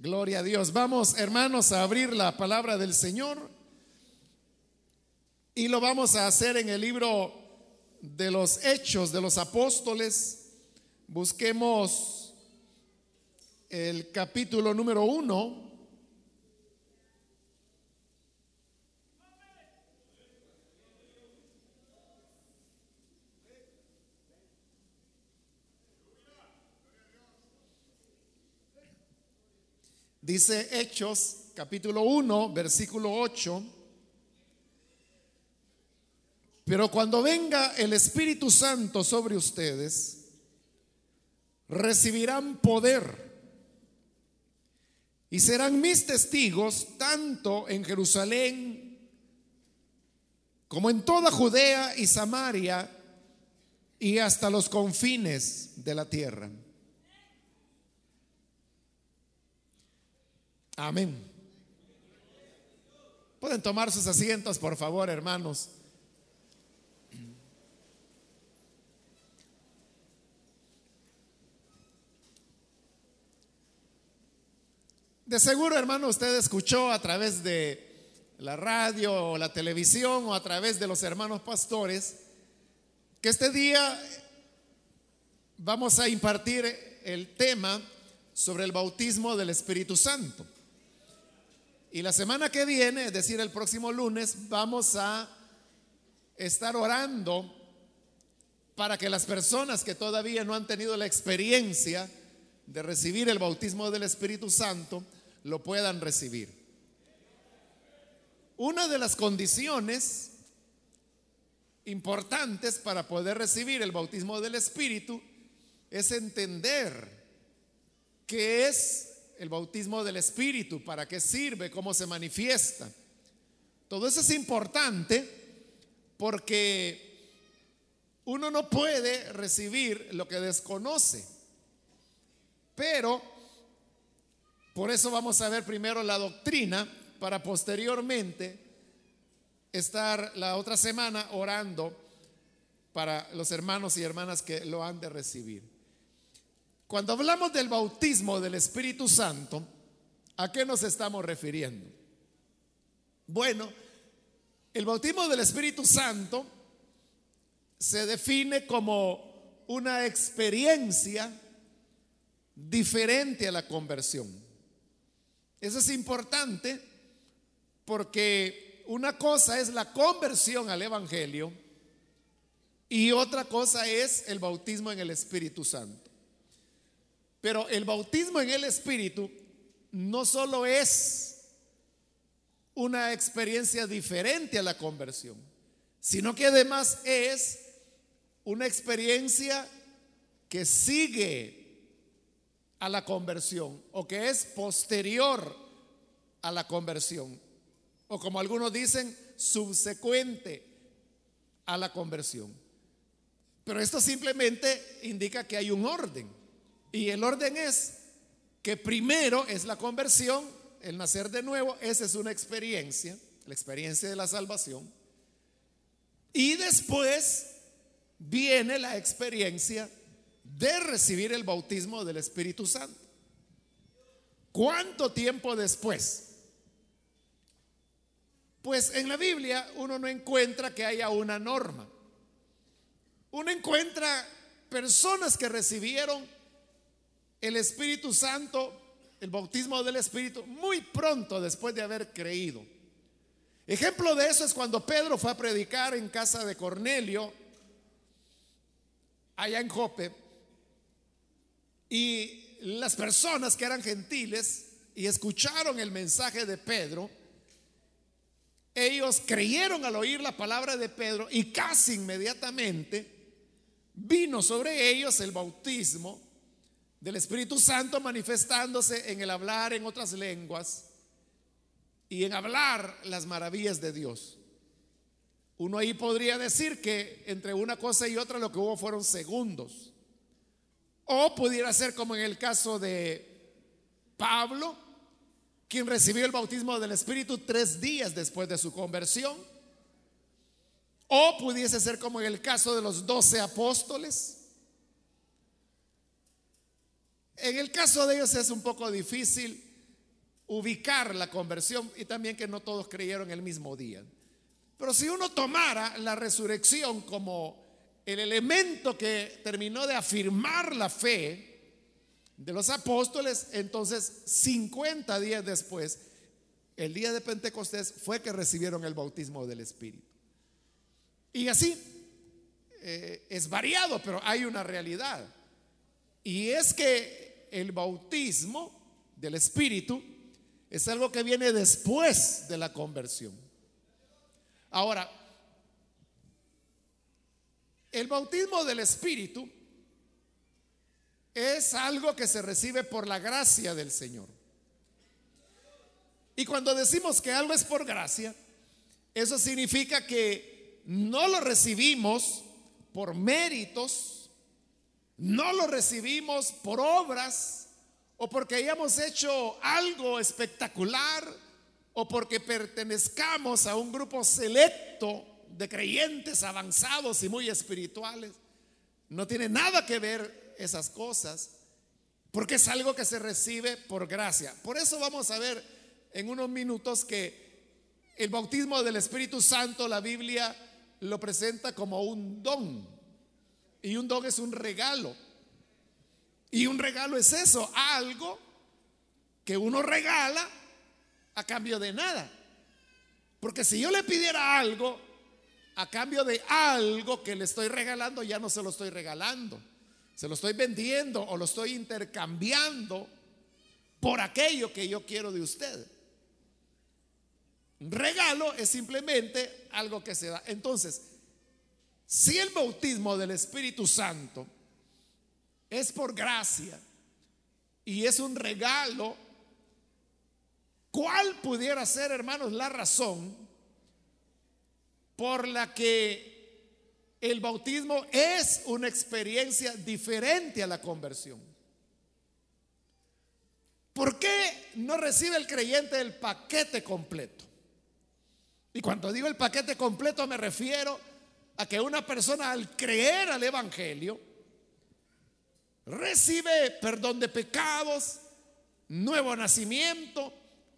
Gloria a Dios. Vamos, hermanos, a abrir la palabra del Señor. Y lo vamos a hacer en el libro de los Hechos de los Apóstoles. Busquemos el capítulo número uno. Dice Hechos capítulo 1, versículo 8. Pero cuando venga el Espíritu Santo sobre ustedes, recibirán poder y serán mis testigos tanto en Jerusalén como en toda Judea y Samaria y hasta los confines de la tierra. Amén. Pueden tomar sus asientos, por favor, hermanos. De seguro, hermano, usted escuchó a través de la radio o la televisión o a través de los hermanos pastores que este día vamos a impartir el tema sobre el bautismo del Espíritu Santo. Y la semana que viene, es decir, el próximo lunes, vamos a estar orando para que las personas que todavía no han tenido la experiencia de recibir el bautismo del Espíritu Santo, lo puedan recibir. Una de las condiciones importantes para poder recibir el bautismo del Espíritu es entender qué es el bautismo del Espíritu, para qué sirve, cómo se manifiesta. Todo eso es importante porque uno no puede recibir lo que desconoce. Pero por eso vamos a ver primero la doctrina para posteriormente estar la otra semana orando para los hermanos y hermanas que lo han de recibir. Cuando hablamos del bautismo del Espíritu Santo, ¿a qué nos estamos refiriendo? Bueno, el bautismo del Espíritu Santo se define como una experiencia diferente a la conversión. Eso es importante porque una cosa es la conversión al Evangelio y otra cosa es el bautismo en el Espíritu Santo. Pero el bautismo en el Espíritu no solo es una experiencia diferente a la conversión, sino que además es una experiencia que sigue a la conversión o que es posterior a la conversión o como algunos dicen, subsecuente a la conversión. Pero esto simplemente indica que hay un orden. Y el orden es que primero es la conversión, el nacer de nuevo, esa es una experiencia, la experiencia de la salvación. Y después viene la experiencia de recibir el bautismo del Espíritu Santo. ¿Cuánto tiempo después? Pues en la Biblia uno no encuentra que haya una norma. Uno encuentra personas que recibieron el Espíritu Santo, el bautismo del Espíritu, muy pronto después de haber creído. Ejemplo de eso es cuando Pedro fue a predicar en casa de Cornelio, allá en Jope, y las personas que eran gentiles y escucharon el mensaje de Pedro, ellos creyeron al oír la palabra de Pedro y casi inmediatamente vino sobre ellos el bautismo del Espíritu Santo manifestándose en el hablar en otras lenguas y en hablar las maravillas de Dios. Uno ahí podría decir que entre una cosa y otra lo que hubo fueron segundos. O pudiera ser como en el caso de Pablo, quien recibió el bautismo del Espíritu tres días después de su conversión. O pudiese ser como en el caso de los doce apóstoles, en el caso de ellos es un poco difícil ubicar la conversión y también que no todos creyeron el mismo día. Pero si uno tomara la resurrección como el elemento que terminó de afirmar la fe de los apóstoles, entonces 50 días después, el día de Pentecostés, fue que recibieron el bautismo del Espíritu. Y así eh, es variado, pero hay una realidad. Y es que el bautismo del Espíritu es algo que viene después de la conversión. Ahora, el bautismo del Espíritu es algo que se recibe por la gracia del Señor. Y cuando decimos que algo es por gracia, eso significa que no lo recibimos por méritos, no lo recibimos por obras o porque hayamos hecho algo espectacular o porque pertenezcamos a un grupo selecto de creyentes avanzados y muy espirituales. No tiene nada que ver esas cosas, porque es algo que se recibe por gracia. Por eso vamos a ver en unos minutos que el bautismo del Espíritu Santo, la Biblia lo presenta como un don. Y un don es un regalo. Y un regalo es eso, algo que uno regala a cambio de nada. Porque si yo le pidiera algo a cambio de algo que le estoy regalando, ya no se lo estoy regalando. Se lo estoy vendiendo o lo estoy intercambiando por aquello que yo quiero de usted. Un regalo es simplemente algo que se da. Entonces, si el bautismo del Espíritu Santo es por gracia y es un regalo, ¿cuál pudiera ser, hermanos, la razón por la que el bautismo es una experiencia diferente a la conversión? ¿Por qué no recibe el creyente el paquete completo? Y cuando digo el paquete completo me refiero a que una persona al creer al Evangelio recibe perdón de pecados, nuevo nacimiento,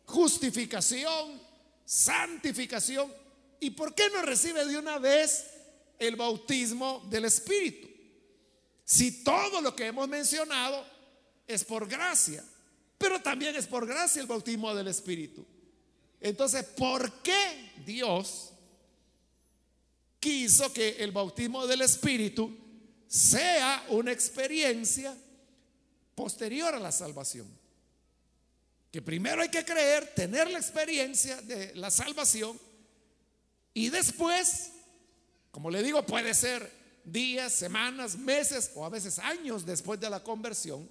justificación, santificación. ¿Y por qué no recibe de una vez el bautismo del Espíritu? Si todo lo que hemos mencionado es por gracia, pero también es por gracia el bautismo del Espíritu. Entonces, ¿por qué Dios quiso que el bautismo del Espíritu sea una experiencia posterior a la salvación? Que primero hay que creer, tener la experiencia de la salvación y después, como le digo, puede ser días, semanas, meses o a veces años después de la conversión.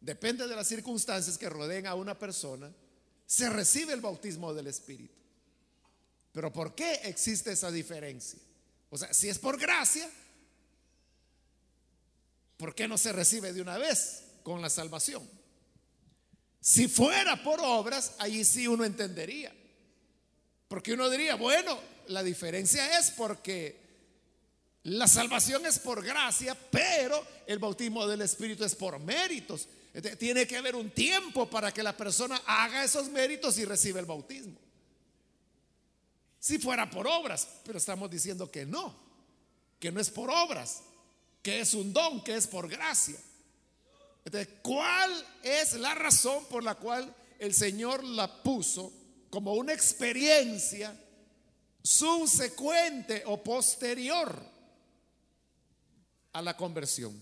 Depende de las circunstancias que rodeen a una persona se recibe el bautismo del Espíritu. Pero ¿por qué existe esa diferencia? O sea, si es por gracia, ¿por qué no se recibe de una vez con la salvación? Si fuera por obras, ahí sí uno entendería. Porque uno diría, bueno, la diferencia es porque la salvación es por gracia, pero el bautismo del Espíritu es por méritos. Tiene que haber un tiempo para que la persona haga esos méritos y reciba el bautismo. Si fuera por obras, pero estamos diciendo que no, que no es por obras, que es un don, que es por gracia. Entonces, ¿cuál es la razón por la cual el Señor la puso como una experiencia subsecuente o posterior a la conversión?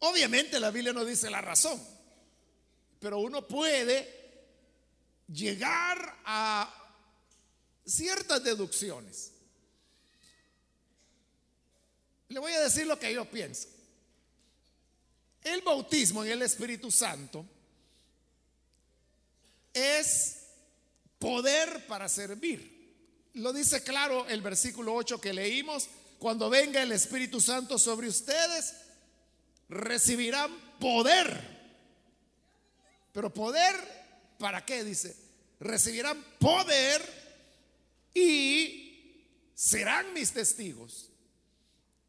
Obviamente la Biblia no dice la razón, pero uno puede llegar a ciertas deducciones. Le voy a decir lo que yo pienso. El bautismo en el Espíritu Santo es poder para servir. Lo dice claro el versículo 8 que leímos, cuando venga el Espíritu Santo sobre ustedes, recibirán poder. Pero poder, ¿para qué? Dice, recibirán poder y serán mis testigos.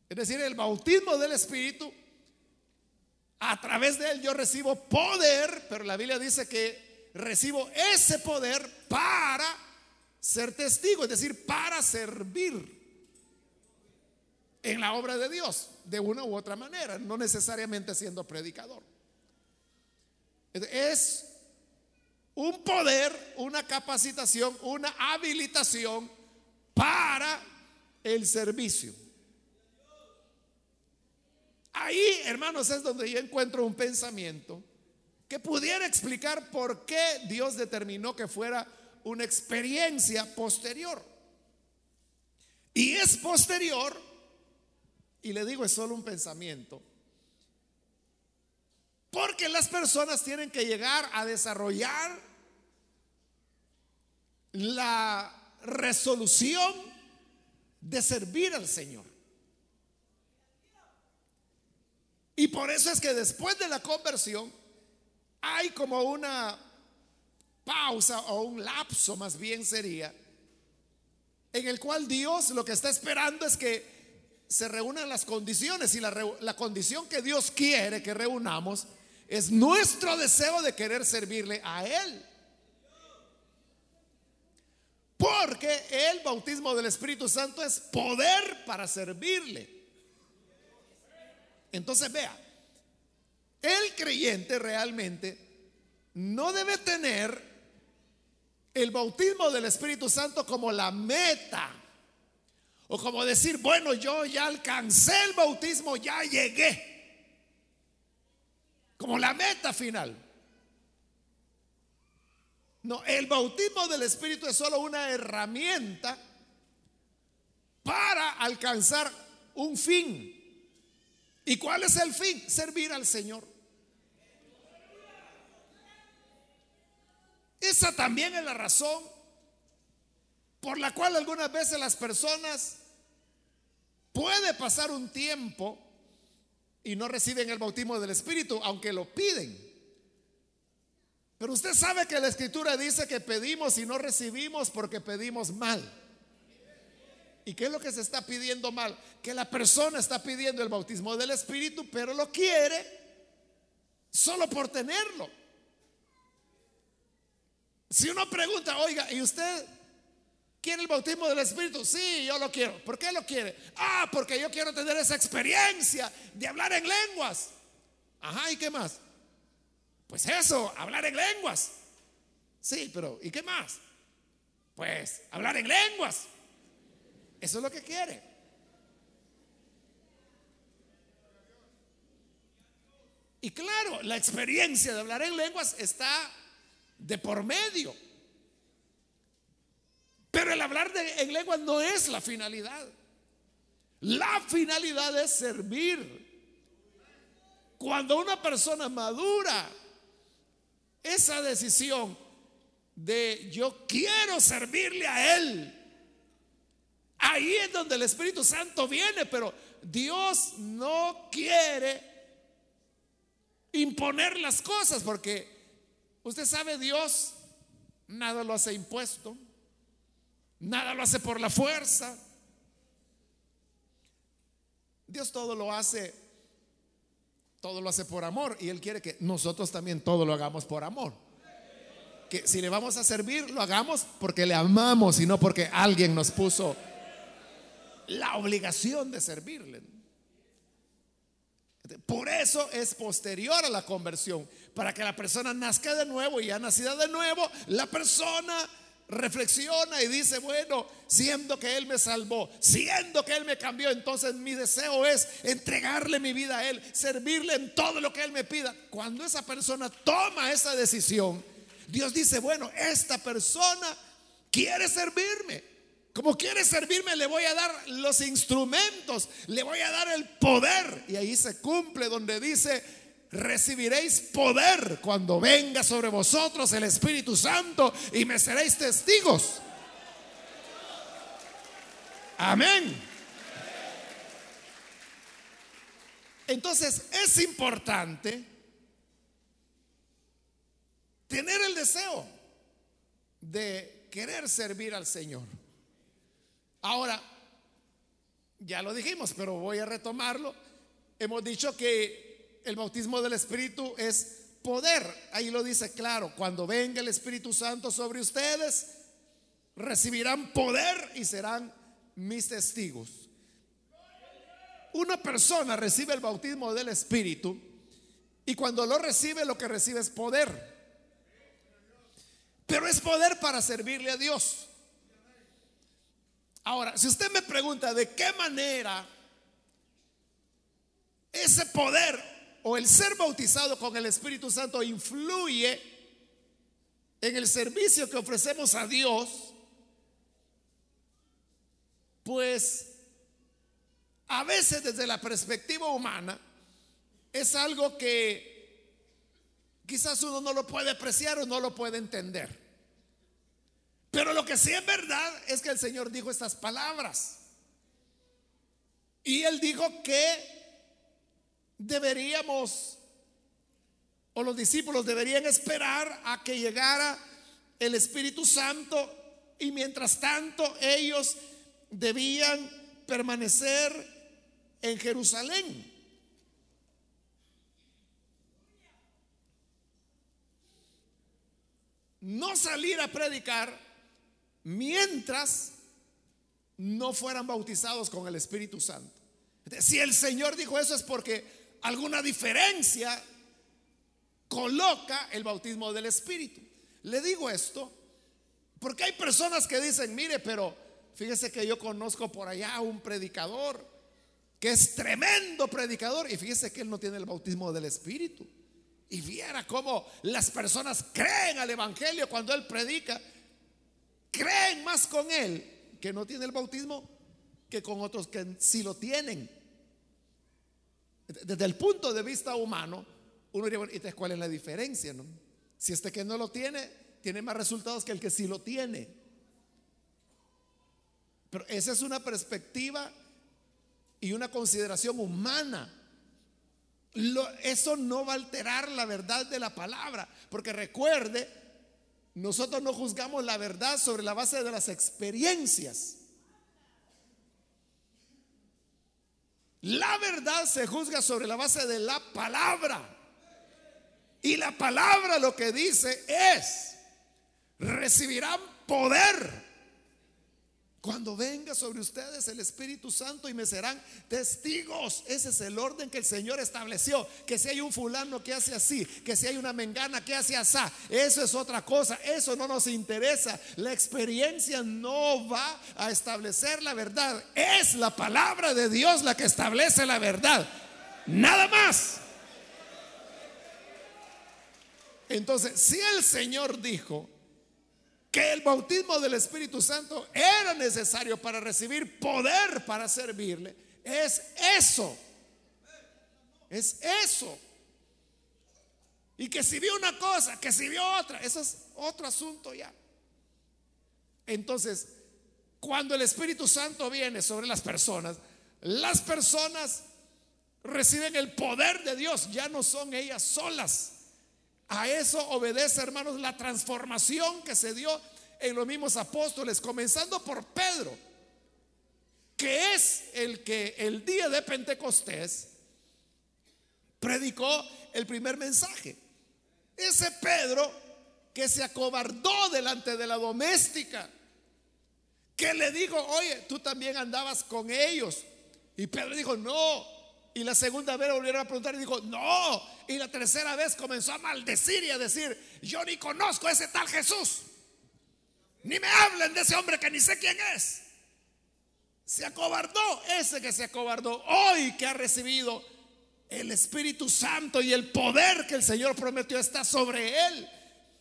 Es decir, el bautismo del Espíritu a través de él yo recibo poder, pero la Biblia dice que recibo ese poder para ser testigo, es decir, para servir en la obra de Dios, de una u otra manera, no necesariamente siendo predicador. Es un poder, una capacitación, una habilitación para el servicio. Ahí, hermanos, es donde yo encuentro un pensamiento que pudiera explicar por qué Dios determinó que fuera una experiencia posterior. Y es posterior, y le digo, es solo un pensamiento, porque las personas tienen que llegar a desarrollar la resolución de servir al Señor. Y por eso es que después de la conversión hay como una pausa o un lapso más bien sería, en el cual Dios lo que está esperando es que se reúnan las condiciones y la, la condición que Dios quiere que reunamos es nuestro deseo de querer servirle a Él. Porque el bautismo del Espíritu Santo es poder para servirle. Entonces vea, el creyente realmente no debe tener el bautismo del Espíritu Santo como la meta. O como decir, bueno, yo ya alcancé el bautismo, ya llegué como la meta final. No, el bautismo del Espíritu es solo una herramienta para alcanzar un fin. ¿Y cuál es el fin? Servir al Señor. Esa también es la razón por la cual algunas veces las personas puede pasar un tiempo y no reciben el bautismo del Espíritu, aunque lo piden. Pero usted sabe que la Escritura dice que pedimos y no recibimos porque pedimos mal. ¿Y qué es lo que se está pidiendo mal? Que la persona está pidiendo el bautismo del Espíritu, pero lo quiere solo por tenerlo. Si uno pregunta, oiga, ¿y usted ¿Quiere el bautismo del Espíritu? Sí, yo lo quiero. ¿Por qué lo quiere? Ah, porque yo quiero tener esa experiencia de hablar en lenguas. Ajá, ¿y qué más? Pues eso, hablar en lenguas. Sí, pero ¿y qué más? Pues hablar en lenguas. Eso es lo que quiere. Y claro, la experiencia de hablar en lenguas está de por medio. Pero el hablar en lengua no es la finalidad. La finalidad es servir. Cuando una persona madura esa decisión de yo quiero servirle a Él, ahí es donde el Espíritu Santo viene, pero Dios no quiere imponer las cosas porque usted sabe, Dios nada lo hace impuesto. Nada lo hace por la fuerza. Dios todo lo hace, todo lo hace por amor y Él quiere que nosotros también todo lo hagamos por amor. Que si le vamos a servir, lo hagamos porque le amamos y no porque alguien nos puso la obligación de servirle. Por eso es posterior a la conversión, para que la persona nazca de nuevo y ya nacida de nuevo, la persona reflexiona y dice, bueno, siendo que Él me salvó, siendo que Él me cambió, entonces mi deseo es entregarle mi vida a Él, servirle en todo lo que Él me pida. Cuando esa persona toma esa decisión, Dios dice, bueno, esta persona quiere servirme. Como quiere servirme, le voy a dar los instrumentos, le voy a dar el poder. Y ahí se cumple donde dice, recibiréis poder cuando venga sobre vosotros el Espíritu Santo y me seréis testigos. Amén. Entonces es importante tener el deseo de querer servir al Señor. Ahora, ya lo dijimos, pero voy a retomarlo. Hemos dicho que el bautismo del Espíritu es poder. Ahí lo dice claro, cuando venga el Espíritu Santo sobre ustedes, recibirán poder y serán mis testigos. Una persona recibe el bautismo del Espíritu y cuando lo recibe lo que recibe es poder. Pero es poder para servirle a Dios. Ahora, si usted me pregunta de qué manera ese poder o el ser bautizado con el Espíritu Santo influye en el servicio que ofrecemos a Dios, pues a veces desde la perspectiva humana es algo que quizás uno no lo puede apreciar o no lo puede entender. Pero lo que sí es verdad es que el Señor dijo estas palabras. Y Él dijo que deberíamos, o los discípulos deberían esperar a que llegara el Espíritu Santo y mientras tanto ellos debían permanecer en Jerusalén. No salir a predicar mientras no fueran bautizados con el Espíritu Santo. Si el Señor dijo eso es porque alguna diferencia coloca el bautismo del Espíritu. Le digo esto porque hay personas que dicen, mire, pero fíjese que yo conozco por allá un predicador que es tremendo predicador y fíjese que él no tiene el bautismo del Espíritu. Y viera cómo las personas creen al Evangelio cuando él predica, creen más con él que no tiene el bautismo que con otros que sí lo tienen. Desde el punto de vista humano, uno diría, ¿y cuál es la diferencia? Si este que no lo tiene, tiene más resultados que el que sí lo tiene. Pero esa es una perspectiva y una consideración humana. eso no va a alterar la verdad de la palabra, porque recuerde, nosotros no juzgamos la verdad sobre la base de las experiencias. La verdad se juzga sobre la base de la palabra. Y la palabra lo que dice es, recibirán poder cuando venga sobre ustedes el Espíritu Santo y me serán testigos. Ese es el orden que el Señor estableció. Que si hay un fulano que hace así, que si hay una mengana que hace así, eso es otra cosa. Eso no nos interesa. La experiencia no va a establecer la verdad. Es la palabra de Dios la que establece la verdad. Nada más. Entonces, si el Señor dijo, que el bautismo del Espíritu Santo era necesario para recibir poder para servirle, es eso. Es eso. Y que si vio una cosa, que si vio otra, eso es otro asunto ya. Entonces, cuando el Espíritu Santo viene sobre las personas, las personas reciben el poder de Dios, ya no son ellas solas. A eso obedece, hermanos, la transformación que se dio en los mismos apóstoles, comenzando por Pedro, que es el que el día de Pentecostés predicó el primer mensaje. Ese Pedro que se acobardó delante de la doméstica, que le dijo, oye, tú también andabas con ellos. Y Pedro dijo, no, y la segunda vez volvieron a preguntar y dijo, no. Y la tercera vez comenzó a maldecir y a decir, yo ni conozco a ese tal Jesús. Ni me hablen de ese hombre que ni sé quién es. Se acobardó ese que se acobardó hoy que ha recibido el Espíritu Santo y el poder que el Señor prometió está sobre él.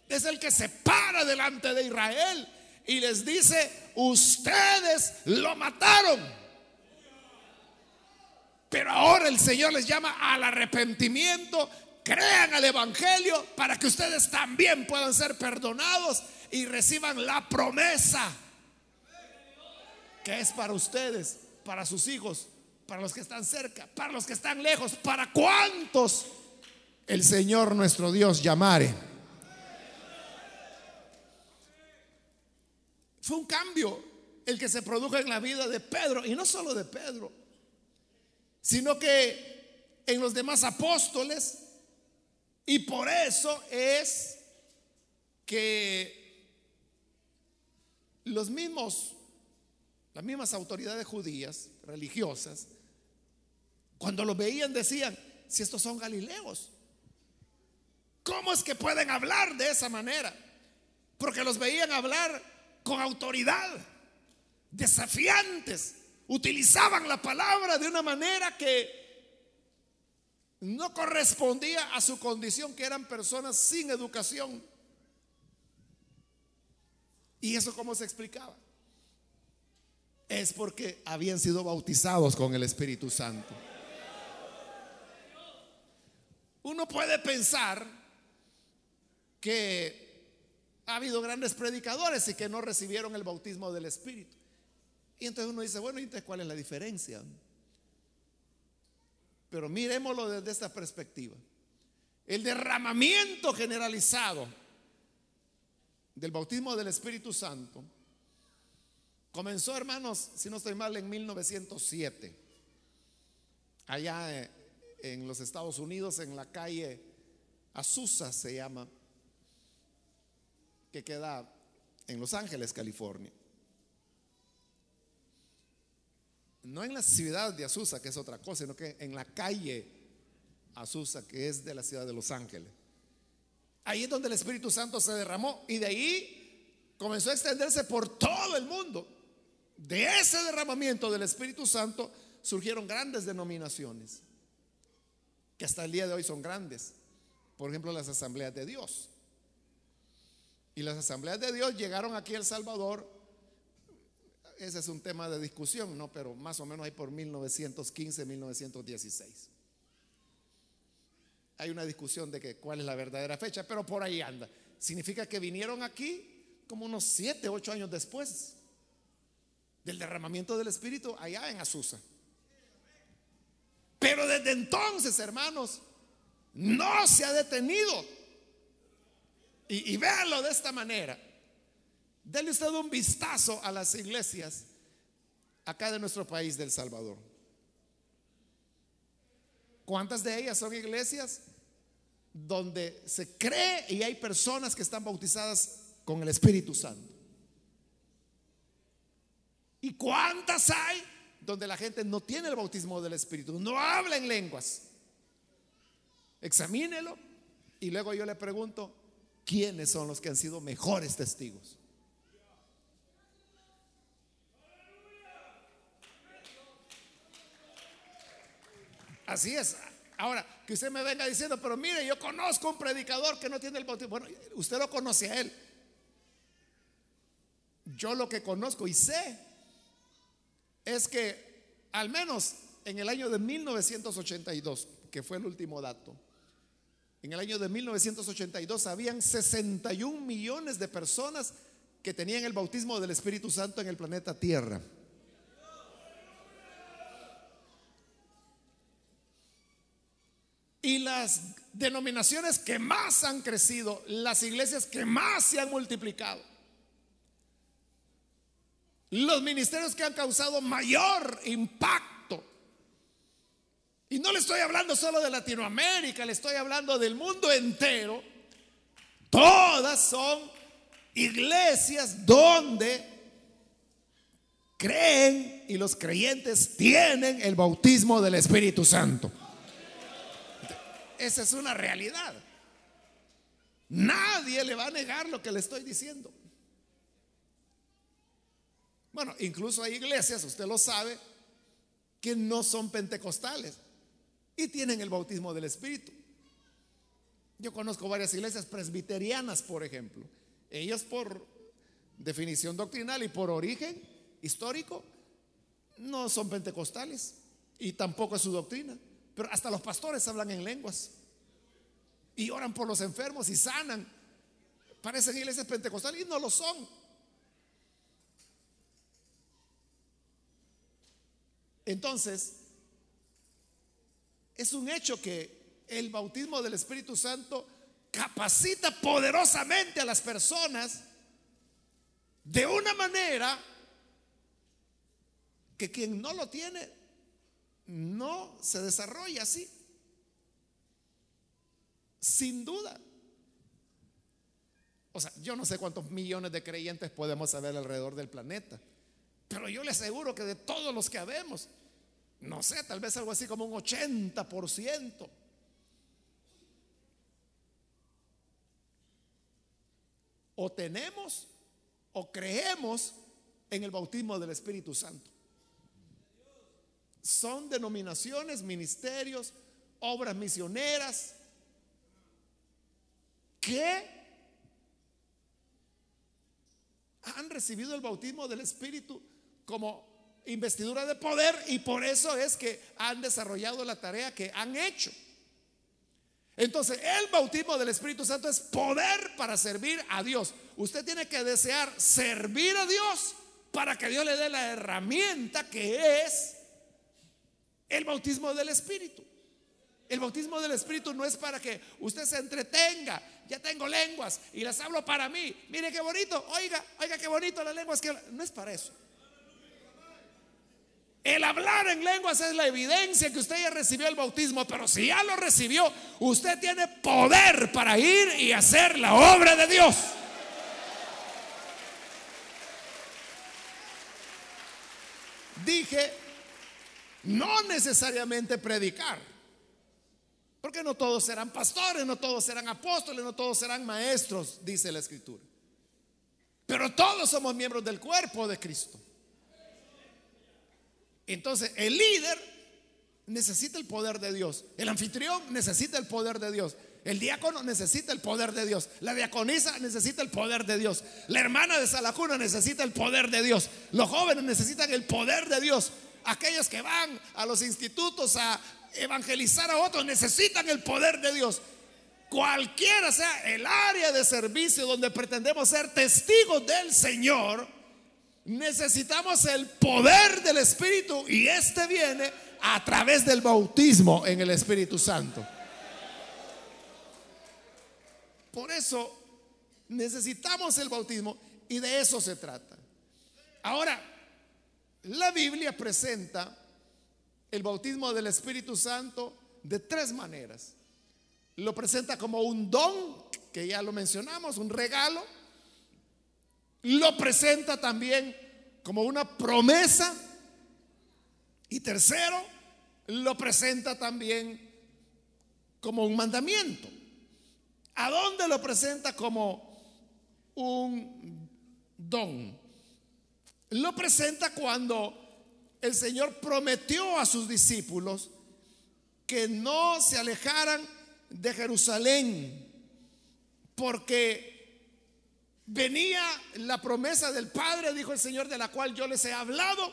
Es el que se para delante de Israel y les dice, ustedes lo mataron pero ahora el Señor les llama al arrepentimiento, crean al Evangelio para que ustedes también puedan ser perdonados y reciban la promesa que es para ustedes, para sus hijos, para los que están cerca, para los que están lejos, para cuantos el Señor nuestro Dios llamare. Fue un cambio el que se produjo en la vida de Pedro, y no solo de Pedro, sino que en los demás apóstoles y por eso es que los mismos, las mismas autoridades judías, religiosas, cuando los veían decían, si estos son galileos, ¿cómo es que pueden hablar de esa manera? Porque los veían hablar con autoridad, desafiantes, utilizaban la palabra de una manera que no correspondía a su condición, que eran personas sin educación. ¿Y eso cómo se explicaba? Es porque habían sido bautizados con el Espíritu Santo. Uno puede pensar que ha habido grandes predicadores y que no recibieron el bautismo del Espíritu. Y entonces uno dice, bueno, ¿y entonces cuál es la diferencia? Pero miremoslo desde esta perspectiva. El derramamiento generalizado del bautismo del Espíritu Santo comenzó, hermanos, si no estoy mal, en 1907, allá eh, en los Estados Unidos, en la calle Azusa se llama, que queda en Los Ángeles, California. No en la ciudad de Azusa, que es otra cosa, sino que en la calle Azusa, que es de la ciudad de Los Ángeles. Ahí es donde el Espíritu Santo se derramó y de ahí comenzó a extenderse por todo el mundo. De ese derramamiento del Espíritu Santo surgieron grandes denominaciones, que hasta el día de hoy son grandes. Por ejemplo, las asambleas de Dios. Y las asambleas de Dios llegaron aquí a El Salvador ese es un tema de discusión, ¿no? Pero más o menos hay por 1915, 1916. Hay una discusión de que cuál es la verdadera fecha, pero por ahí anda. Significa que vinieron aquí como unos 7, 8 años después del derramamiento del Espíritu allá en Azusa. Pero desde entonces, hermanos, no se ha detenido. Y, y véanlo de esta manera. Denle usted un vistazo a las iglesias acá de nuestro país del Salvador. ¿Cuántas de ellas son iglesias donde se cree y hay personas que están bautizadas con el Espíritu Santo? ¿Y cuántas hay donde la gente no tiene el bautismo del Espíritu, no habla en lenguas? Examínelo y luego yo le pregunto, ¿quiénes son los que han sido mejores testigos? Así es. Ahora, que usted me venga diciendo, pero mire, yo conozco un predicador que no tiene el bautismo. Bueno, usted lo conoce a él. Yo lo que conozco y sé es que al menos en el año de 1982, que fue el último dato, en el año de 1982 habían 61 millones de personas que tenían el bautismo del Espíritu Santo en el planeta Tierra. Y las denominaciones que más han crecido, las iglesias que más se han multiplicado, los ministerios que han causado mayor impacto. Y no le estoy hablando solo de Latinoamérica, le estoy hablando del mundo entero. Todas son iglesias donde creen y los creyentes tienen el bautismo del Espíritu Santo. Esa es una realidad. Nadie le va a negar lo que le estoy diciendo. Bueno, incluso hay iglesias, usted lo sabe, que no son pentecostales y tienen el bautismo del Espíritu. Yo conozco varias iglesias presbiterianas, por ejemplo. Ellos por definición doctrinal y por origen histórico no son pentecostales y tampoco es su doctrina. Pero hasta los pastores hablan en lenguas. Y oran por los enfermos y sanan. Parecen iglesias pentecostales y no lo son. Entonces, es un hecho que el bautismo del Espíritu Santo capacita poderosamente a las personas de una manera que quien no lo tiene no se desarrolla así. Sin duda. O sea, yo no sé cuántos millones de creyentes podemos haber alrededor del planeta, pero yo le aseguro que de todos los que habemos, no sé, tal vez algo así como un 80%. O tenemos o creemos en el bautismo del Espíritu Santo. Son denominaciones, ministerios, obras misioneras que han recibido el bautismo del Espíritu como investidura de poder y por eso es que han desarrollado la tarea que han hecho. Entonces, el bautismo del Espíritu Santo es poder para servir a Dios. Usted tiene que desear servir a Dios para que Dios le dé la herramienta que es el bautismo del Espíritu. El bautismo del Espíritu no es para que usted se entretenga. Ya tengo lenguas y las hablo para mí. Mire qué bonito. Oiga, oiga qué bonito las lenguas que no es para eso. El hablar en lenguas es la evidencia que usted ya recibió el bautismo, pero si ya lo recibió, usted tiene poder para ir y hacer la obra de Dios. Dije, no necesariamente predicar, porque no todos serán pastores, no todos serán apóstoles, no todos serán maestros, dice la escritura. Pero todos somos miembros del cuerpo de Cristo. Entonces, el líder necesita el poder de Dios. El anfitrión necesita el poder de Dios. El diácono necesita el poder de Dios. La diaconisa necesita el poder de Dios. La hermana de Salacuna necesita el poder de Dios. Los jóvenes necesitan el poder de Dios. Aquellos que van a los institutos a evangelizar a otros necesitan el poder de Dios. Cualquiera sea el área de servicio donde pretendemos ser testigos del Señor, Necesitamos el poder del Espíritu y este viene a través del bautismo en el Espíritu Santo. Por eso necesitamos el bautismo y de eso se trata. Ahora, la Biblia presenta el bautismo del Espíritu Santo de tres maneras. Lo presenta como un don, que ya lo mencionamos, un regalo lo presenta también como una promesa. Y tercero, lo presenta también como un mandamiento. ¿A dónde lo presenta como un don? Lo presenta cuando el Señor prometió a sus discípulos que no se alejaran de Jerusalén, porque venía la promesa del Padre, dijo el Señor, de la cual yo les he hablado,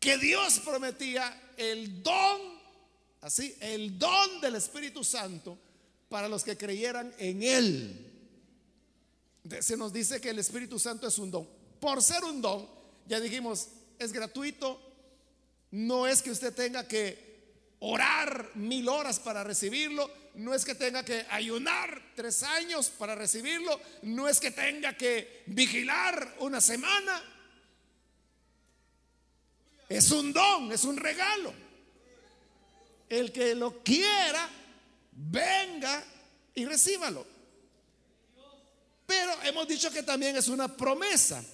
que Dios prometía el don, así, el don del Espíritu Santo para los que creyeran en Él. Se nos dice que el Espíritu Santo es un don. Por ser un don, ya dijimos, es gratuito, no es que usted tenga que orar mil horas para recibirlo, no es que tenga que ayunar tres años para recibirlo, no es que tenga que vigilar una semana. Es un don, es un regalo. El que lo quiera, venga y recíbalo. Pero hemos dicho que también es una promesa.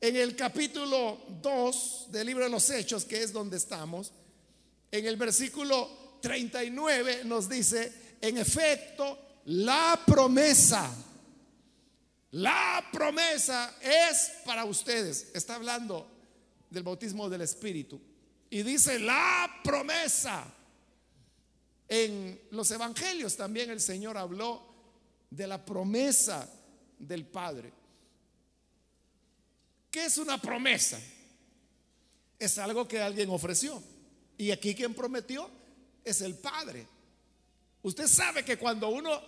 En el capítulo 2 del libro de los Hechos, que es donde estamos, en el versículo 39 nos dice, en efecto, la promesa, la promesa es para ustedes. Está hablando del bautismo del Espíritu. Y dice, la promesa. En los evangelios también el Señor habló de la promesa del Padre. ¿Qué es una promesa? Es algo que alguien ofreció. Y aquí quien prometió es el Padre. Usted sabe que cuando uno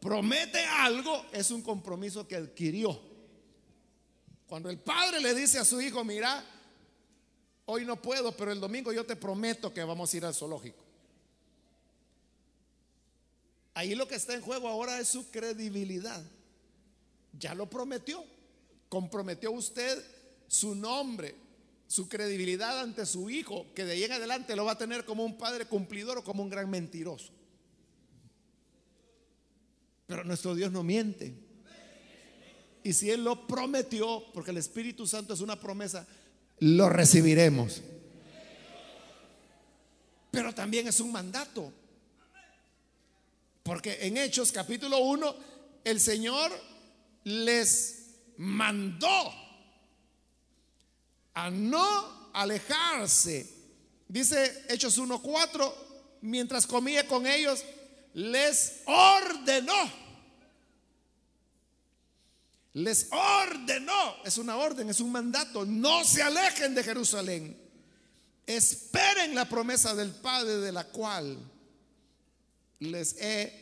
promete algo es un compromiso que adquirió. Cuando el Padre le dice a su hijo, mira, hoy no puedo, pero el domingo yo te prometo que vamos a ir al zoológico. Ahí lo que está en juego ahora es su credibilidad. Ya lo prometió. Comprometió usted su nombre, su credibilidad ante su hijo, que de ahí en adelante lo va a tener como un padre cumplidor o como un gran mentiroso. Pero nuestro Dios no miente. Y si Él lo prometió, porque el Espíritu Santo es una promesa, lo recibiremos. Pero también es un mandato. Porque en Hechos capítulo 1, el Señor les mandó a no alejarse. Dice Hechos 1.4, mientras comía con ellos, les ordenó. Les ordenó, es una orden, es un mandato, no se alejen de Jerusalén. Esperen la promesa del Padre de la cual les he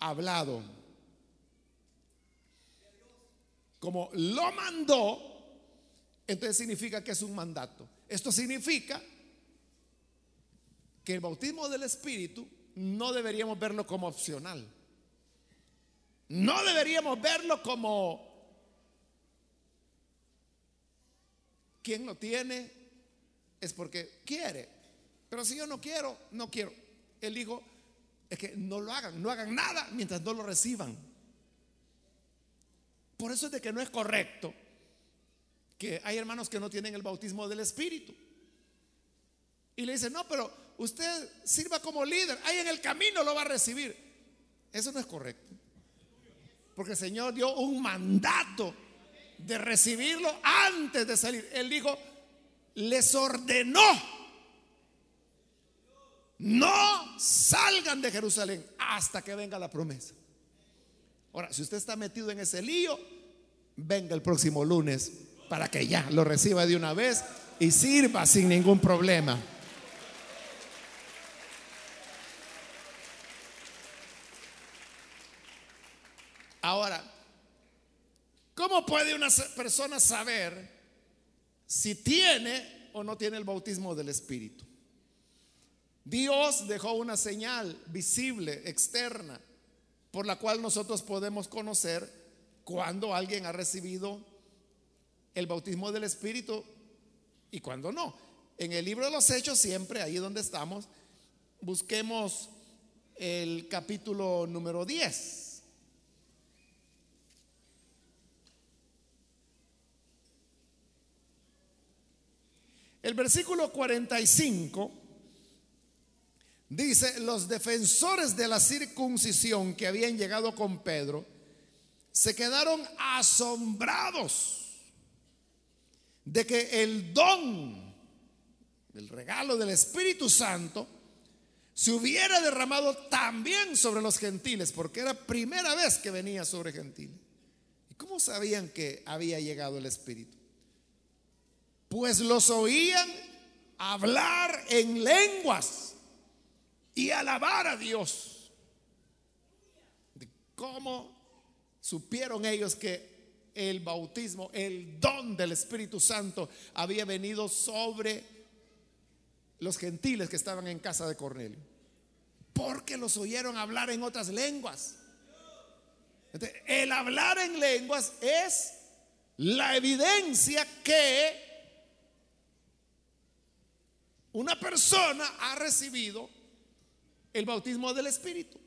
hablado. Como lo mandó, entonces significa que es un mandato. Esto significa que el bautismo del Espíritu no deberíamos verlo como opcional. No deberíamos verlo como quien lo tiene es porque quiere. Pero si yo no quiero, no quiero. Él dijo, es que no lo hagan, no hagan nada mientras no lo reciban. Por eso es de que no es correcto que hay hermanos que no tienen el bautismo del Espíritu. Y le dicen, no, pero usted sirva como líder, ahí en el camino lo va a recibir. Eso no es correcto. Porque el Señor dio un mandato de recibirlo antes de salir. Él dijo, les ordenó, no salgan de Jerusalén hasta que venga la promesa. Ahora, si usted está metido en ese lío, venga el próximo lunes para que ya lo reciba de una vez y sirva sin ningún problema. Ahora, ¿cómo puede una persona saber si tiene o no tiene el bautismo del Espíritu? Dios dejó una señal visible, externa, por la cual nosotros podemos conocer cuando alguien ha recibido el bautismo del Espíritu y cuando no. En el libro de los Hechos, siempre ahí donde estamos, busquemos el capítulo número 10. El versículo 45 dice, los defensores de la circuncisión que habían llegado con Pedro se quedaron asombrados de que el don, el regalo del Espíritu Santo, se hubiera derramado también sobre los gentiles, porque era primera vez que venía sobre gentiles. ¿Y cómo sabían que había llegado el Espíritu? pues los oían hablar en lenguas y alabar a Dios. ¿Cómo supieron ellos que el bautismo, el don del Espíritu Santo había venido sobre los gentiles que estaban en casa de Cornelio? Porque los oyeron hablar en otras lenguas. el hablar en lenguas es la evidencia que una persona ha recibido el bautismo del Espíritu.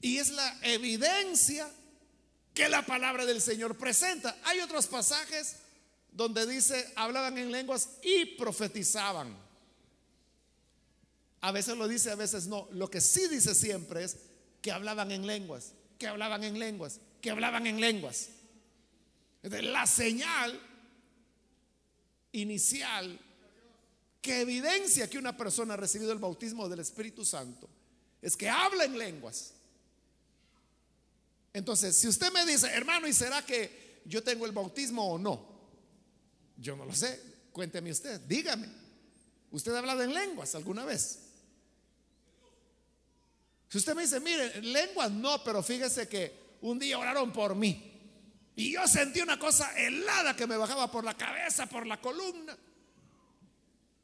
Y es la evidencia que la palabra del Señor presenta. Hay otros pasajes donde dice, hablaban en lenguas y profetizaban. A veces lo dice, a veces no. Lo que sí dice siempre es que hablaban en lenguas, que hablaban en lenguas, que hablaban en lenguas. La señal inicial que evidencia que una persona ha recibido el bautismo del Espíritu Santo es que habla en lenguas. Entonces, si usted me dice, hermano, ¿y será que yo tengo el bautismo o no? Yo no lo sé. Cuénteme usted, dígame. ¿Usted ha hablado en lenguas alguna vez? Si usted me dice, mire, lenguas no, pero fíjese que un día oraron por mí. Y yo sentí una cosa helada que me bajaba por la cabeza, por la columna.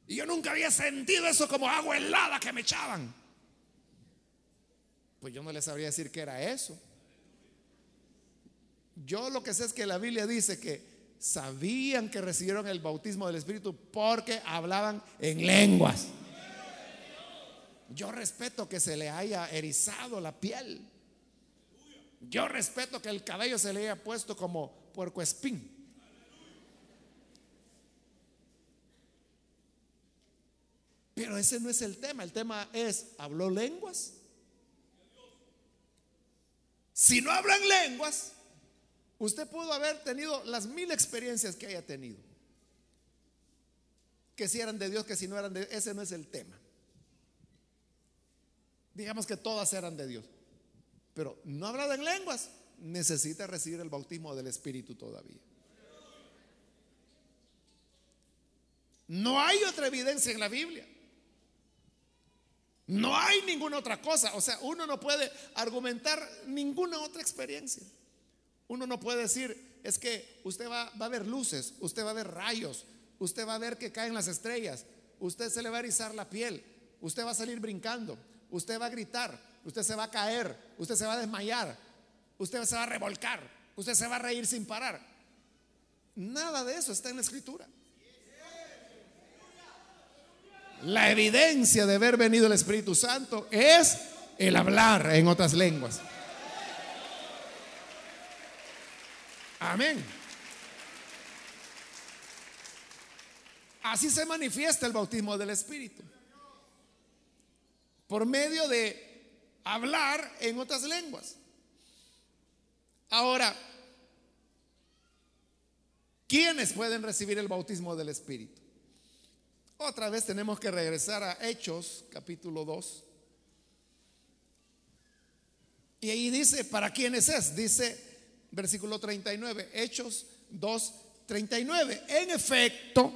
Y yo nunca había sentido eso como agua helada que me echaban. Pues yo no les sabría decir qué era eso. Yo lo que sé es que la Biblia dice que sabían que recibieron el bautismo del Espíritu porque hablaban en lenguas. yo respeto que se le haya erizado la piel. Yo respeto que el cabello se le haya puesto como puerco espín. Pero ese no es el tema. El tema es, ¿habló lenguas? Si no hablan lenguas, usted pudo haber tenido las mil experiencias que haya tenido. Que si eran de Dios, que si no eran de Dios. Ese no es el tema. Digamos que todas eran de Dios. Pero no hablado en lenguas, necesita recibir el bautismo del Espíritu todavía. No hay otra evidencia en la Biblia. No hay ninguna otra cosa. O sea, uno no puede argumentar ninguna otra experiencia. Uno no puede decir, es que usted va, a ver luces, usted va a ver rayos, usted va a ver que caen las estrellas, usted se le va a erizar la piel, usted va a salir brincando, usted va a gritar, usted se va a caer, usted se va a desmayar, usted se va a revolcar, usted se va a reír sin parar. Nada de eso está en la escritura. La evidencia de haber venido el Espíritu Santo es el hablar en otras lenguas. Amén. Así se manifiesta el bautismo del Espíritu. Por medio de hablar en otras lenguas. Ahora, ¿quiénes pueden recibir el bautismo del Espíritu? Otra vez tenemos que regresar a Hechos, capítulo 2. Y ahí dice, ¿para quiénes es? Dice, versículo 39, Hechos 2, 39. En efecto,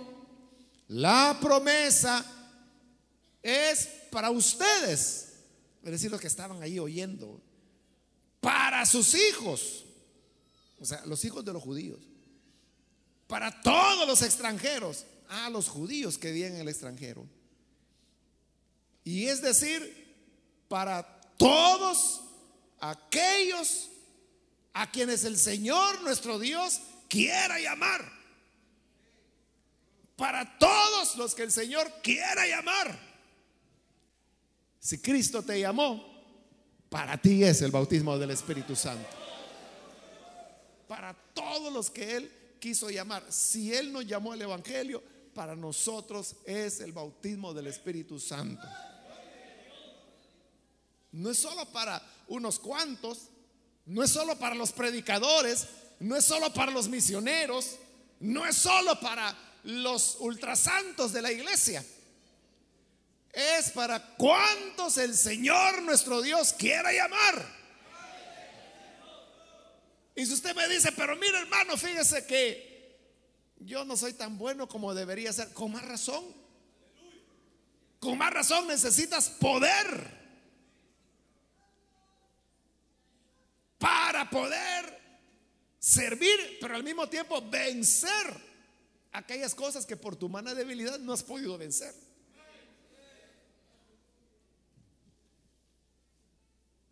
la promesa es para ustedes, es decir, los que estaban ahí oyendo, para sus hijos, o sea, los hijos de los judíos, para todos los extranjeros a los judíos que viven en el extranjero. Y es decir, para todos aquellos a quienes el Señor nuestro Dios quiera llamar. Para todos los que el Señor quiera llamar. Si Cristo te llamó, para ti es el bautismo del Espíritu Santo. Para todos los que Él quiso llamar. Si Él nos llamó al Evangelio, para nosotros es el bautismo del Espíritu Santo. No es solo para unos cuantos, no es solo para los predicadores, no es solo para los misioneros, no es solo para los ultrasantos de la iglesia. Es para cuantos el Señor nuestro Dios quiera llamar. Y si usted me dice, pero mire hermano, fíjese que yo no soy tan bueno como debería ser. Con más razón. Con más razón necesitas poder para poder servir, pero al mismo tiempo vencer aquellas cosas que por tu humana debilidad no has podido vencer.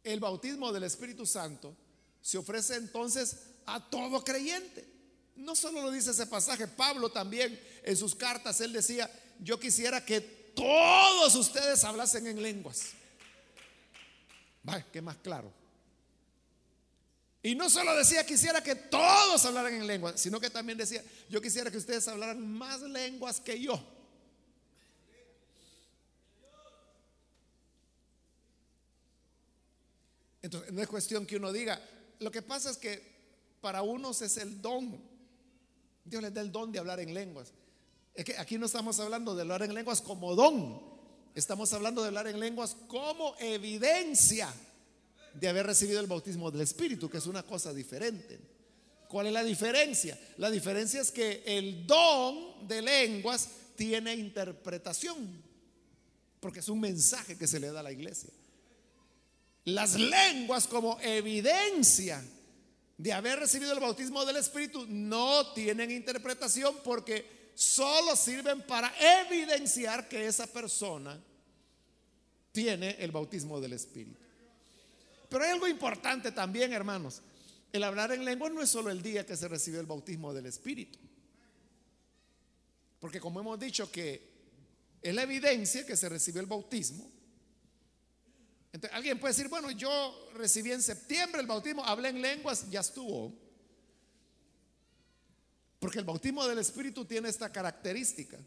El bautismo del Espíritu Santo se ofrece entonces a todo creyente. No solo lo dice ese pasaje, Pablo también en sus cartas, él decía, yo quisiera que todos ustedes hablasen en lenguas. Vaya, que más claro. Y no solo decía, quisiera que todos hablaran en lenguas, sino que también decía, yo quisiera que ustedes hablaran más lenguas que yo. Entonces, no es cuestión que uno diga, lo que pasa es que para unos es el don Dios les da el don de hablar en lenguas. Es que aquí no estamos hablando de hablar en lenguas como don, estamos hablando de hablar en lenguas como evidencia de haber recibido el bautismo del Espíritu, que es una cosa diferente. ¿Cuál es la diferencia? La diferencia es que el don de lenguas tiene interpretación, porque es un mensaje que se le da a la iglesia. Las lenguas como evidencia de haber recibido el bautismo del Espíritu no tienen interpretación porque solo sirven para evidenciar que esa persona tiene el bautismo del Espíritu. Pero hay algo importante también, hermanos. El hablar en lengua no es solo el día que se recibió el bautismo del Espíritu. Porque como hemos dicho que es la evidencia que se recibió el bautismo, alguien puede decir, bueno, yo recibí en septiembre el bautismo, hablé en lenguas, ya estuvo. Porque el bautismo del Espíritu tiene esta característica.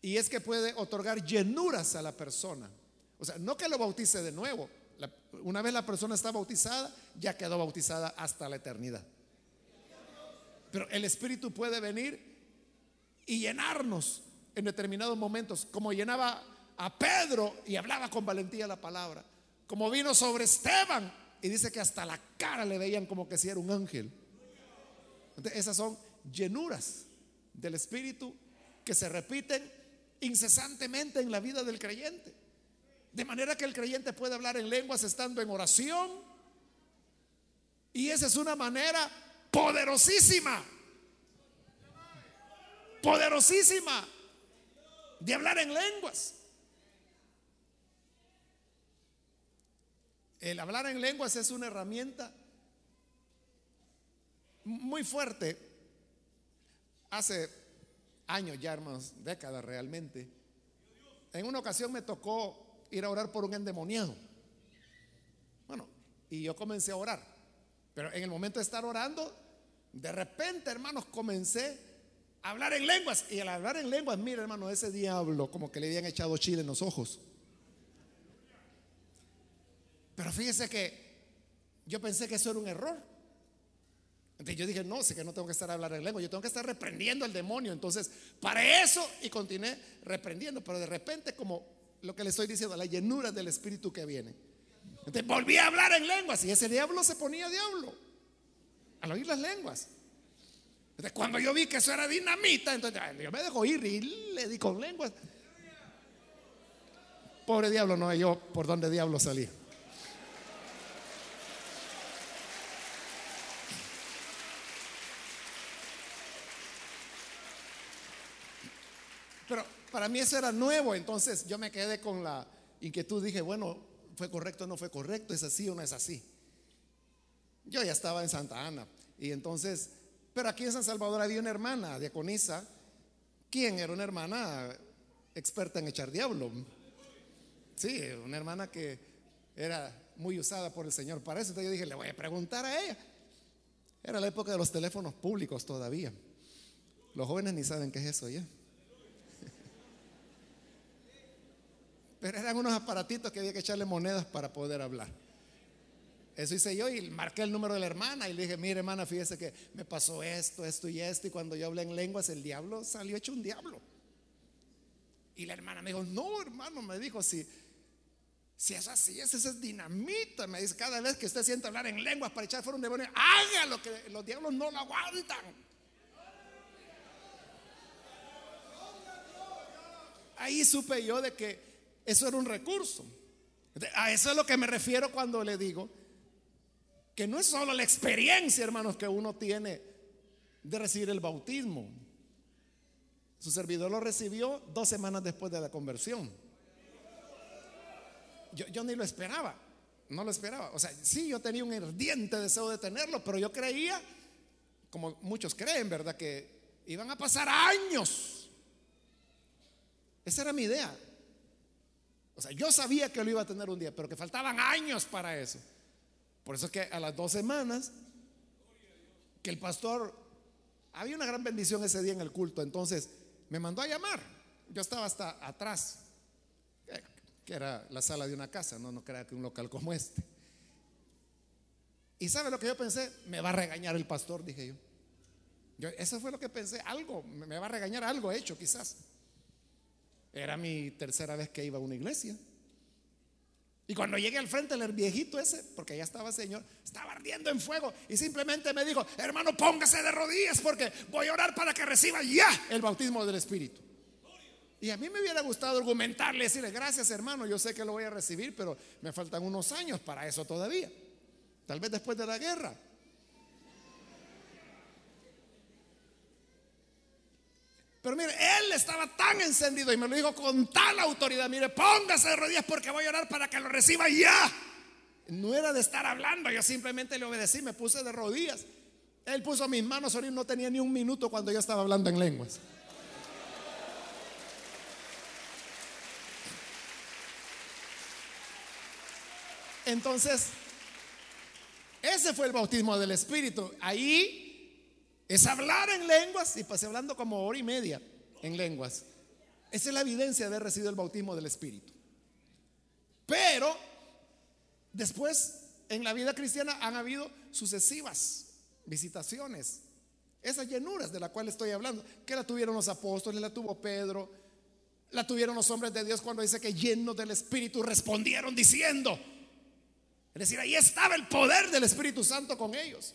Y es que puede otorgar llenuras a la persona. O sea, no que lo bautice de nuevo. Una vez la persona está bautizada, ya quedó bautizada hasta la eternidad. Pero el Espíritu puede venir y llenarnos en determinados momentos, como llenaba a Pedro y hablaba con valentía la palabra, como vino sobre Esteban y dice que hasta la cara le veían como que si era un ángel. esas son llenuras del Espíritu que se repiten incesantemente en la vida del creyente. De manera que el creyente puede hablar en lenguas estando en oración. Y esa es una manera poderosísima, poderosísima de hablar en lenguas. El hablar en lenguas es una herramienta muy fuerte. Hace años ya, hermanos, décadas realmente. En una ocasión me tocó ir a orar por un endemoniado. Bueno, y yo comencé a orar. Pero en el momento de estar orando, de repente, hermanos, comencé a hablar en lenguas. Y al hablar en lenguas, mira, hermano, ese diablo como que le habían echado chile en los ojos. Pero fíjese que yo pensé que eso era un error. Entonces yo dije, no, sé que no tengo que estar hablando en lengua, yo tengo que estar reprendiendo al demonio. Entonces, para eso, y continué reprendiendo, pero de repente, como lo que le estoy diciendo, la llenura del espíritu que viene. Entonces volví a hablar en lenguas y ese diablo se ponía diablo al oír las lenguas. Entonces, cuando yo vi que eso era dinamita, entonces yo me dejo ir y le di con lenguas. Pobre diablo, no yo por dónde diablo salí. Pero para mí eso era nuevo, entonces yo me quedé con la inquietud, dije, bueno, ¿fue correcto o no fue correcto? ¿Es así o no es así? Yo ya estaba en Santa Ana y entonces, pero aquí en San Salvador había una hermana, diaconisa, ¿quién era una hermana experta en echar diablo? Sí, una hermana que era muy usada por el Señor para eso. Entonces yo dije, le voy a preguntar a ella. Era la época de los teléfonos públicos todavía. Los jóvenes ni saben qué es eso ya. Pero eran unos aparatitos que había que echarle monedas para poder hablar. Eso hice yo y marqué el número de la hermana y le dije, mire hermana, fíjese que me pasó esto, esto y esto. Y cuando yo hablé en lenguas, el diablo salió hecho un diablo. Y la hermana me dijo, no hermano, me dijo, si, si es así, ese es dinamita. Me dice, cada vez que usted siente hablar en lenguas para echar fuera un demonio, hágalo, que los diablos no lo aguantan. Ahí supe yo de que eso era un recurso. A eso es lo que me refiero cuando le digo que no es solo la experiencia, hermanos, que uno tiene de recibir el bautismo. Su servidor lo recibió dos semanas después de la conversión. Yo, ni lo esperaba, no lo esperaba. O sea, sí, yo tenía un ardiente deseo de tenerlo, pero yo creía, como muchos creen, ¿verdad? Que iban a pasar años. Esa era mi idea. O sea, yo sabía que lo iba a tener un día, pero que faltaban años para eso. Por eso es que a las dos semanas, que el pastor, había una gran bendición ese día en el culto, entonces me mandó a llamar. Yo estaba hasta atrás, que era la sala de una casa, no, no crea que un local como este. Y sabe lo que yo pensé, me va a regañar el pastor, dije yo. yo eso fue lo que pensé, algo, me va a regañar algo hecho quizás. Era mi tercera vez que iba a una iglesia. Y cuando llegué al frente, el viejito ese, porque ya estaba señor, estaba ardiendo en fuego y simplemente me dijo, hermano, póngase de rodillas porque voy a orar para que reciba ya el bautismo del Espíritu. Y a mí me hubiera gustado argumentarle, decirle, gracias hermano, yo sé que lo voy a recibir, pero me faltan unos años para eso todavía. Tal vez después de la guerra. Pero mire, él estaba tan encendido y me lo dijo con tal autoridad, mire, póngase de rodillas porque voy a orar para que lo reciba ya. No era de estar hablando, yo simplemente le obedecí, me puse de rodillas. Él puso mis manos sobre no tenía ni un minuto cuando yo estaba hablando en lenguas. Entonces, ese fue el bautismo del Espíritu. Ahí es hablar en lenguas y pasé hablando como hora y media en lenguas. Esa es la evidencia de haber recibido el bautismo del Espíritu. Pero después en la vida cristiana han habido sucesivas visitaciones. Esas llenuras de la cual estoy hablando, que la tuvieron los apóstoles, la tuvo Pedro, la tuvieron los hombres de Dios cuando dice que llenos del Espíritu respondieron diciendo. Es decir, ahí estaba el poder del Espíritu Santo con ellos.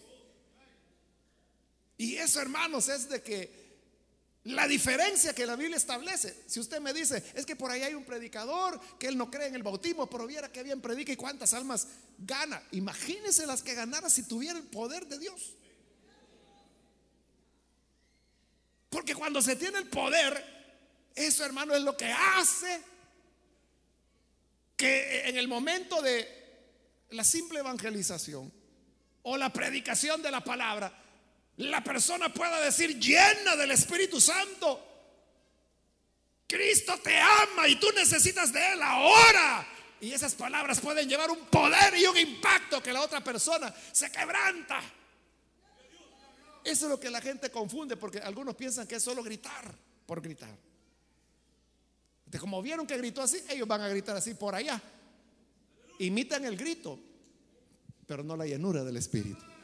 Y eso, hermanos, es de que la diferencia que la Biblia establece, si usted me dice, es que por ahí hay un predicador que él no cree en el bautismo, pero viera que bien predica y cuántas almas gana. Imagínese las que ganara si tuviera el poder de Dios. Porque cuando se tiene el poder, eso hermano es lo que hace que en el momento de la simple evangelización o la predicación de la palabra, la persona pueda decir llena del Espíritu Santo, Cristo te ama y tú necesitas de Él ahora. Y esas palabras pueden llevar un poder y un impacto que la otra persona se quebranta. Eso es lo que la gente confunde porque algunos piensan que es solo gritar por gritar. De como vieron que gritó así, ellos van a gritar así por allá. Imitan el grito, pero no la llenura del Espíritu.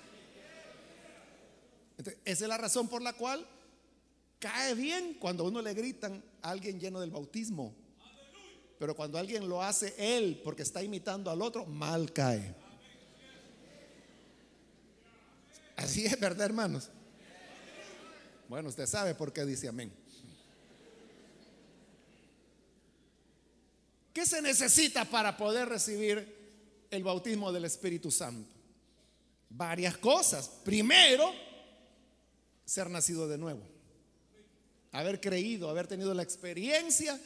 Esa es la razón por la cual cae bien cuando uno le gritan a alguien lleno del bautismo. Pero cuando alguien lo hace él porque está imitando al otro, mal cae. Así es, ¿verdad, hermanos? Bueno, usted sabe por qué dice amén. ¿Qué se necesita para poder recibir el bautismo del Espíritu Santo? Varias cosas. Primero, ser nacido de nuevo. Haber creído, haber tenido la experiencia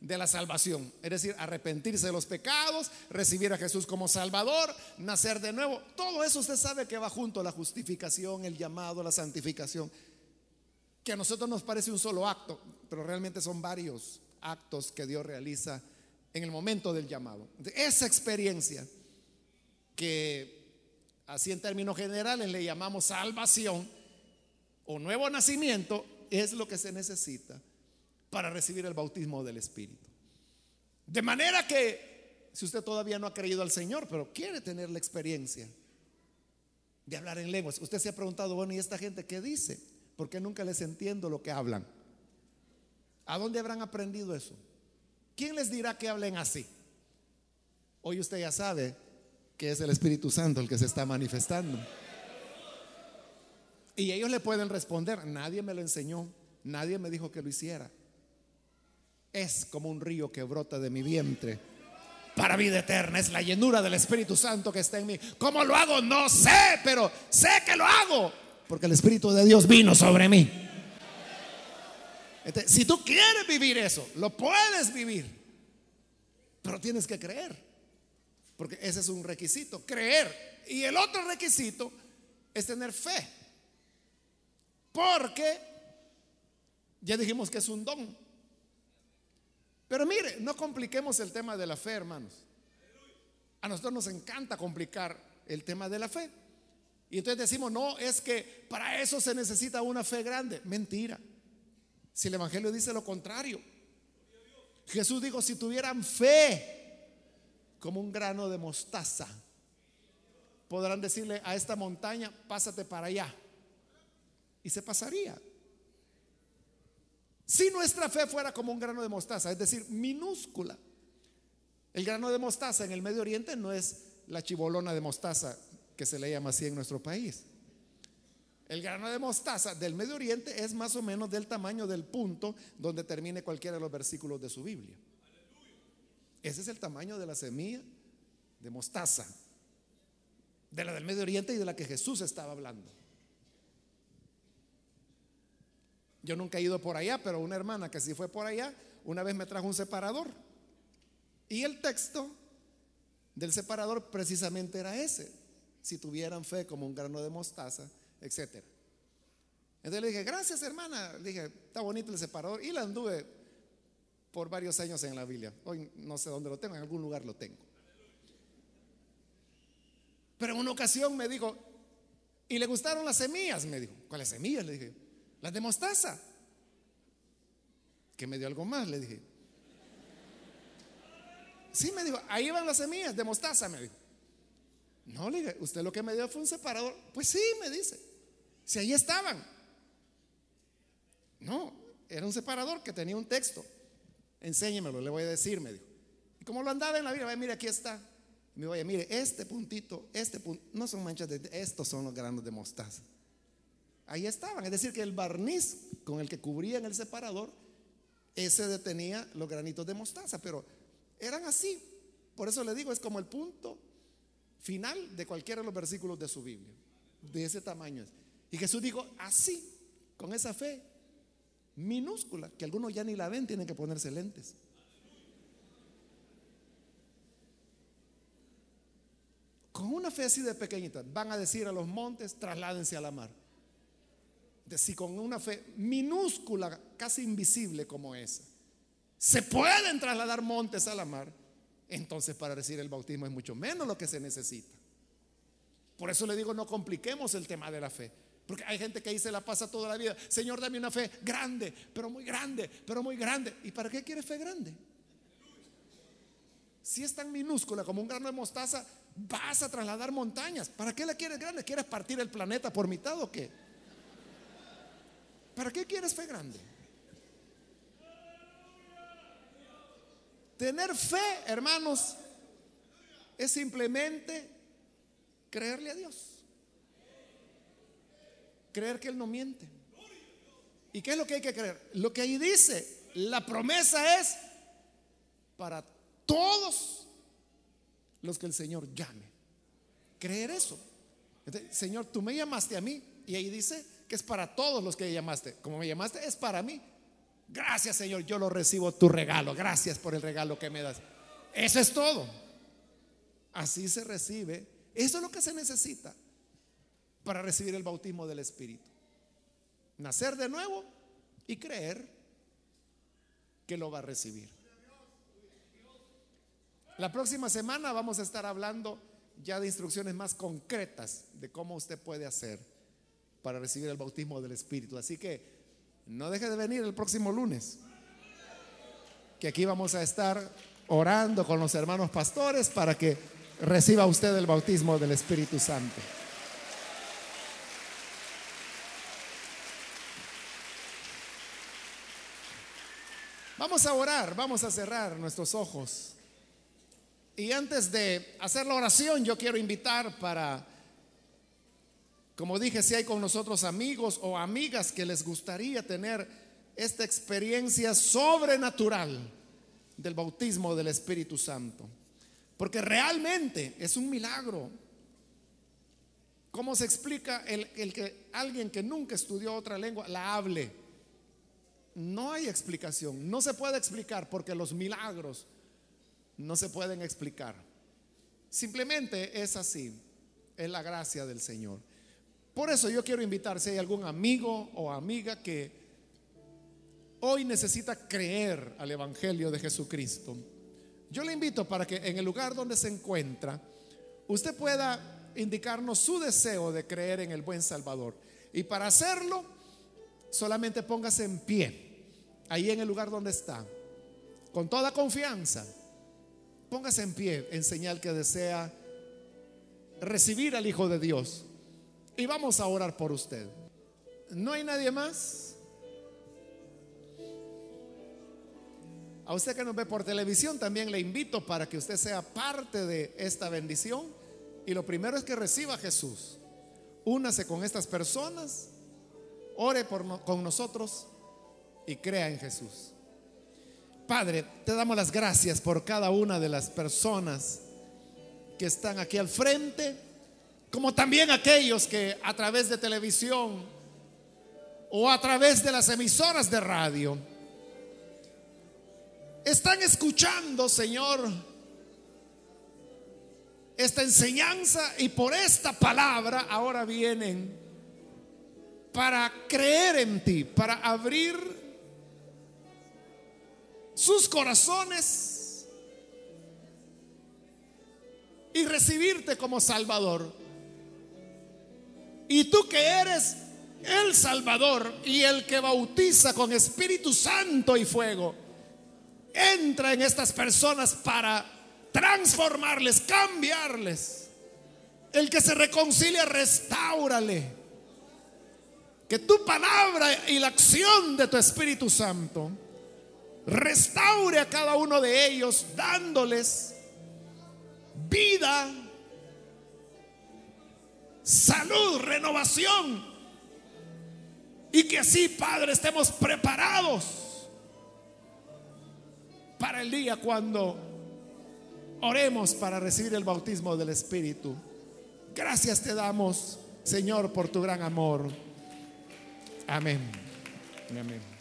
de la salvación. Es decir, arrepentirse de los pecados, recibir a Jesús como Salvador, nacer de nuevo. Todo eso usted sabe que va junto a la justificación, el llamado, la santificación. Que a nosotros nos parece un solo acto, pero realmente son varios actos que Dios realiza en el momento del llamado. Esa experiencia que así en términos generales le llamamos salvación o nuevo nacimiento es lo que se necesita para recibir el bautismo del Espíritu. De manera que, si usted todavía no ha creído al Señor, pero quiere tener la experiencia de hablar en lenguas, usted se ha preguntado, bueno, ¿y esta gente qué dice? Porque nunca les entiendo lo que hablan. ¿A dónde habrán aprendido eso? ¿Quién les dirá que hablen así? Hoy usted ya sabe que es el Espíritu Santo el que se está manifestando. Y ellos le pueden responder, nadie me lo enseñó, nadie me dijo que lo hiciera es como un río que brota de mi vientre para vida eterna. Es la llenura del Espíritu Santo que está en mí. ¿Cómo lo hago? No sé, pero sé que lo hago porque el Espíritu de Dios vino sobre mí. si tú quieres vivir eso, lo puedes vivir, pero tienes que creer, porque ese es un requisito, creer. Y el otro requisito es tener fe, porque ya dijimos que es un don. Pero mire, no compliquemos el tema de la fe, hermanos. A nosotros nos encanta complicar el tema de la fe. Y entonces decimos, no, es que para eso se necesita una fe grande. Mentira. Si el Evangelio dice lo contrario. Jesús dijo, si tuvieran fe como un grano de mostaza, podrán decirle a esta montaña, pásate para allá. Y se pasaría. Si nuestra fe fuera como un grano de mostaza, es decir, minúscula. El grano de mostaza en el Medio Oriente no es la chibolona de mostaza que se le llama así en nuestro país. El grano de mostaza del Medio Oriente es más o menos del tamaño del punto donde termine cualquiera de los versículos de su Biblia. Ese es el tamaño de la semilla de mostaza, de la del Medio Oriente y de la que Jesús estaba hablando. Yo nunca he ido por allá, pero una hermana que sí fue por allá, una vez me trajo un separador. Y el texto del separador precisamente era ese. Si tuvieran fe como un grano de mostaza, etc. Entonces le dije, gracias hermana. Le dije, está bonito el separador. Y la anduve por varios años en la Biblia. Hoy no sé dónde lo tengo, en algún lugar lo tengo. Pero en una ocasión me dijo, y le gustaron las semillas, me dijo. ¿Cuáles semillas? Le dije, las de mostaza. Que me dio algo más, le dije. Sí, me dijo, ahí van las semillas de mostaza, me dijo. No, le dije, usted lo que me dio fue un separador. Pues sí, me dice. Si ahí estaban. No, era un separador que tenía un texto. Enséñemelo, le voy a decir, me dijo. Y como lo andaba en la vida, mire, aquí está. Me voy a mire, este puntito, este punto, no son manchas de, estos son los granos de mostaza. Ahí estaban, es decir, que el barniz con el que cubrían el separador, ese detenía los granitos de mostaza, pero eran así. Por eso le digo, es como el punto final de cualquiera de los versículos de su Biblia, de ese tamaño. Y Jesús dijo, así, con esa fe minúscula, que algunos ya ni la ven, tienen que ponerse lentes. Con una fe así de pequeñita, van a decir a los montes, trasládense a la mar. Si con una fe minúscula, casi invisible como esa, se pueden trasladar montes a la mar, entonces para recibir el bautismo es mucho menos lo que se necesita. Por eso le digo, no compliquemos el tema de la fe. Porque hay gente que ahí se la pasa toda la vida. Señor, dame una fe grande, pero muy grande, pero muy grande. ¿Y para qué quiere fe grande? Si es tan minúscula como un grano de mostaza, vas a trasladar montañas. ¿Para qué la quieres grande? ¿Quieres partir el planeta por mitad o qué? ¿Para qué quieres fe grande? Tener fe, hermanos, es simplemente creerle a Dios. Creer que Él no miente. ¿Y qué es lo que hay que creer? Lo que ahí dice, la promesa es para todos los que el Señor llame. Creer eso. Señor, tú me llamaste a mí. Y ahí dice que es para todos los que llamaste. Como me llamaste, es para mí. Gracias, Señor, yo lo recibo tu regalo. Gracias por el regalo que me das. Eso es todo. Así se recibe. Eso es lo que se necesita para recibir el bautismo del Espíritu. Nacer de nuevo y creer que lo va a recibir. La próxima semana vamos a estar hablando ya de instrucciones más concretas de cómo usted puede hacer para recibir el bautismo del Espíritu. Así que no deje de venir el próximo lunes, que aquí vamos a estar orando con los hermanos pastores para que reciba usted el bautismo del Espíritu Santo. Vamos a orar, vamos a cerrar nuestros ojos. Y antes de hacer la oración, yo quiero invitar para, como dije, si hay con nosotros amigos o amigas que les gustaría tener esta experiencia sobrenatural del bautismo del Espíritu Santo. Porque realmente es un milagro. ¿Cómo se explica el, el que alguien que nunca estudió otra lengua la hable? No hay explicación, no se puede explicar porque los milagros no se pueden explicar. Simplemente es así, es la gracia del Señor. Por eso yo quiero invitar si hay algún amigo o amiga que hoy necesita creer al Evangelio de Jesucristo. Yo le invito para que en el lugar donde se encuentra, usted pueda indicarnos su deseo de creer en el buen Salvador. Y para hacerlo, solamente póngase en pie, ahí en el lugar donde está, con toda confianza Póngase en pie en señal que desea recibir al Hijo de Dios. Y vamos a orar por usted. ¿No hay nadie más? A usted que nos ve por televisión también le invito para que usted sea parte de esta bendición. Y lo primero es que reciba a Jesús. Únase con estas personas, ore con nosotros y crea en Jesús. Padre, te damos las gracias por cada una de las personas que están aquí al frente, como también aquellos que a través de televisión o a través de las emisoras de radio están escuchando, Señor, esta enseñanza y por esta palabra ahora vienen para creer en ti, para abrir sus corazones y recibirte como Salvador. Y tú que eres el Salvador y el que bautiza con Espíritu Santo y fuego, entra en estas personas para transformarles, cambiarles. El que se reconcilia, restaurale. Que tu palabra y la acción de tu Espíritu Santo restaure a cada uno de ellos, dándoles vida, salud, renovación. Y que así, Padre, estemos preparados para el día cuando oremos para recibir el bautismo del Espíritu. Gracias te damos, Señor, por tu gran amor. Amén. Amén.